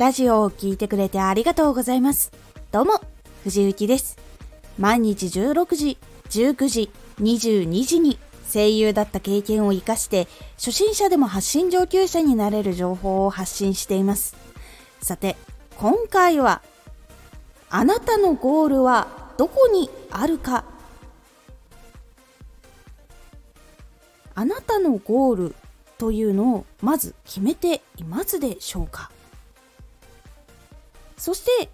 ラジオを聴いてくれてありがとうございます。どうも、藤幸です。毎日16時、19時、22時に声優だった経験を活かして初心者でも発信上級者になれる情報を発信しています。さて、今回はあなたのゴールはどこにあるか？あなたのゴールというのをまず決めていますでしょうか？そして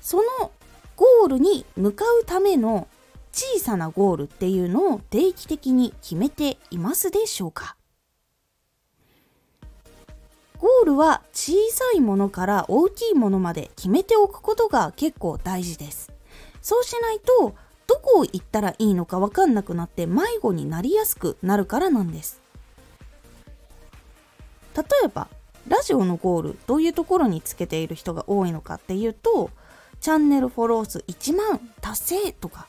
そのゴールに向かうための小さなゴールっていうのを定期的に決めていますでしょうか？ゴールは小さいものから大きいものまで決めておくことが結構大事です。そうしないとどこを行ったらいいのかわかんなくなって迷子になりやすくなるからなんです。例えばラジオのゴールどういうところにつけている人が多いのかっていうとチャンネルフォロー数1万達成とか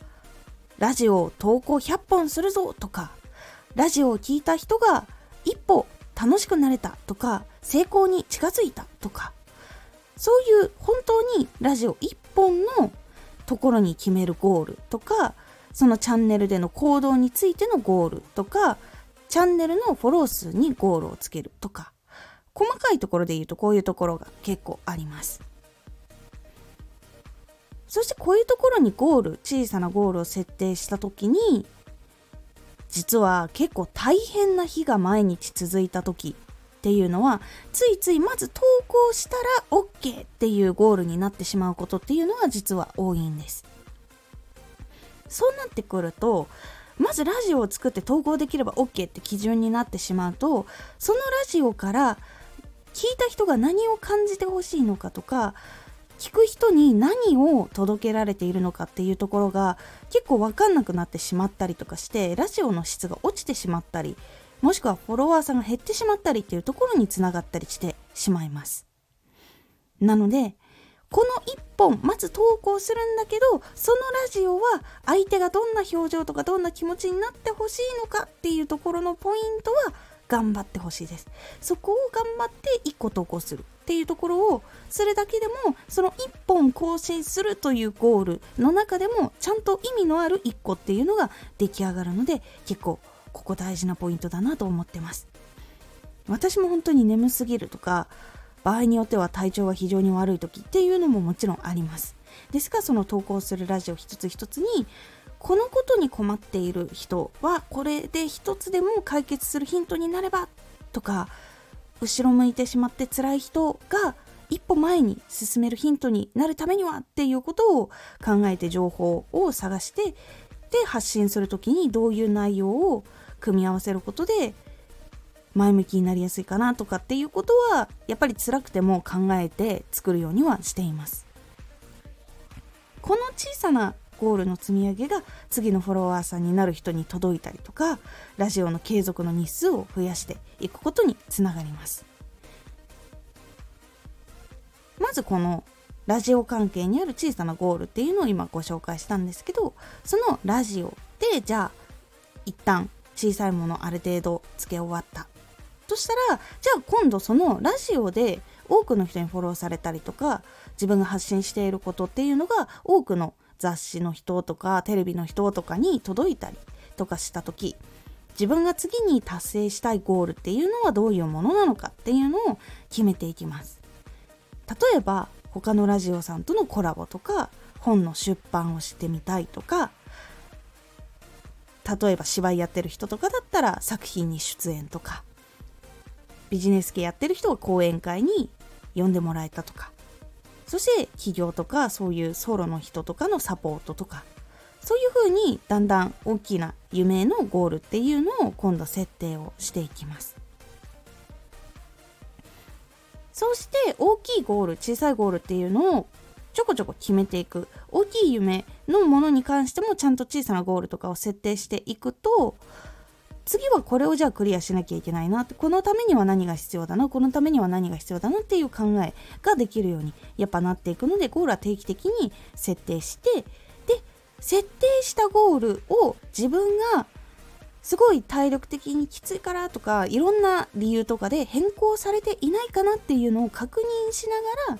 ラジオを投稿100本するぞとかラジオを聴いた人が一歩楽しくなれたとか成功に近づいたとかそういう本当にラジオ1本のところに決めるゴールとかそのチャンネルでの行動についてのゴールとかチャンネルのフォロー数にゴールをつけるとか細かいところで言うとこういうところが結構あります。そしてこういうところにゴール小さなゴールを設定した時に実は結構大変な日が毎日続いた時っていうのはついついまず投稿したら OK っていうゴールになってしまうことっていうのは実は多いんです。そうなってくるとまずラジオを作って投稿できれば OK って基準になってしまうとそのラジオから聞いた人が何を感じてほしいのかとか聞く人に何を届けられているのかっていうところが結構分かんなくなってしまったりとかしてラジオの質が落ちてしまったりもしくはフォロワーさんが減ってしまったりっていうところにつながったりしてしまいます。なのでこの1本まず投稿するんだけどそのラジオは相手がどんな表情とかどんな気持ちになってほしいのかっていうところのポイントは頑張ってほしいです。そこを頑張って1個投稿するっていうところをするだけでもその1本更新するというゴールの中でもちゃんと意味のある1個っていうのが出来上がるので結構ここ大事なポイントだなと思ってます。私も本当に眠すぎるとか場合によっては体調が非常に悪い時っていうのももちろんあります。ですがその投稿するラジオ一つ一つにこのことに困っている人はこれで一つでも解決するヒントになればとか後ろ向いてしまって辛い人が一歩前に進めるヒントになるためにはっていうことを考えて情報を探してで発信する時にどういう内容を組み合わせることで前向きになりやすいかなとかっていうことはやっぱり辛くても考えて作るようにはしています。この小さなゴールの積み上げが次のフォロワーさんになる人に届いたりとかラジオの継続の日数を増やしていくことにつながります。まずこのラジオ関係にある小さなゴールっていうのを今ご紹介したんですけどそのラジオでじゃあ一旦小さいものある程度つけ終わった。としたらじゃあ今度そのラジオで多くの人にフォローされたりとか自分が発信していることっていうのが多くの雑誌の人とかテレビの人とかに届いたりとかした時自分が次に達成したいゴールっていうのはどういうものなのかっていうのを決めていきます。例えば他のラジオさんとのコラボとか本の出版をしてみたいとか例えば芝居やってる人とかだったら作品に出演とかビジネス系やってる人は講演会に呼んでもらえたとかそして企業とかそういうソロの人とかのサポートとかそういうふうにだんだん大きな夢のゴールっていうのを今度設定をしていきます。そうして大きいゴール小さいゴールっていうのをちょこちょこ決めていく。大きい夢のものに関してもちゃんと小さなゴールとかを設定していくと次はこれをじゃあクリアしなきゃいけないなこのためには何が必要だなこのためには何が必要だなっていう考えができるようにやっぱなっていくのでゴールは定期的に設定してで設定したゴールを自分がすごい体力的にきついからとかいろんな理由とかで変更されていないかなっていうのを確認しながら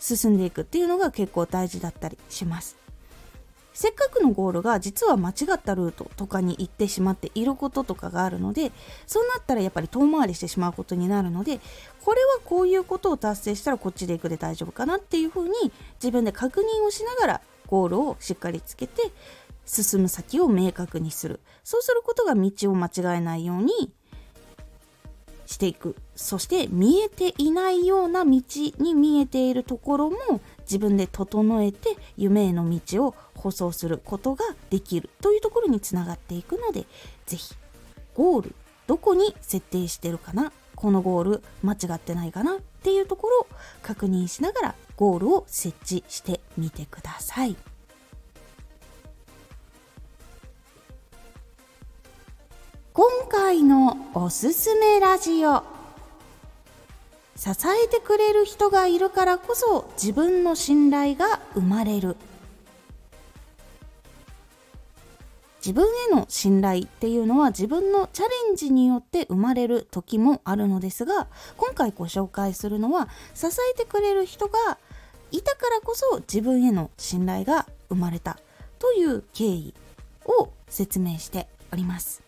進んでいくっていうのが結構大事だったりします。せっかくのゴールが実は間違ったルートとかに行ってしまっていることとかがあるのでそうなったらやっぱり遠回りしてしまうことになるのでこれはこういうことを達成したらこっちで行くで大丈夫かなっていうふうに自分で確認をしながらゴールをしっかりつけて進む先を明確にする。そうすることが道を間違えないようにしていく。そして見えていないような道に見えているところも自分で整えて夢への道を舗装することができる。というところにつながっていくので是非ゴールどこに設定してるかな？このゴール間違ってないかな？っていうところを確認しながらゴールを設置してみてください。今回のおすすめラジオ。支えてくれる人がいるからこそ自分の信頼が生まれる。自分への信頼っていうのは自分のチャレンジによって生まれる時もあるのですが今回ご紹介するのは支えてくれる人がいたからこそ自分への信頼が生まれたという経緯を説明しております。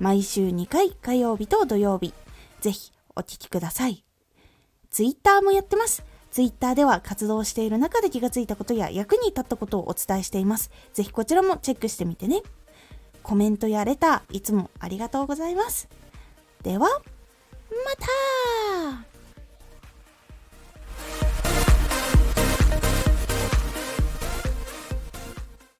毎週2回火曜日と土曜日ぜひお聴きください。ツイッターもやってます。ツイッターでは活動している中で気がついたことや役に立ったことをお伝えしています。ぜひこちらもチェックしてみてね。コメントやレター、いつもありがとうございます。では、また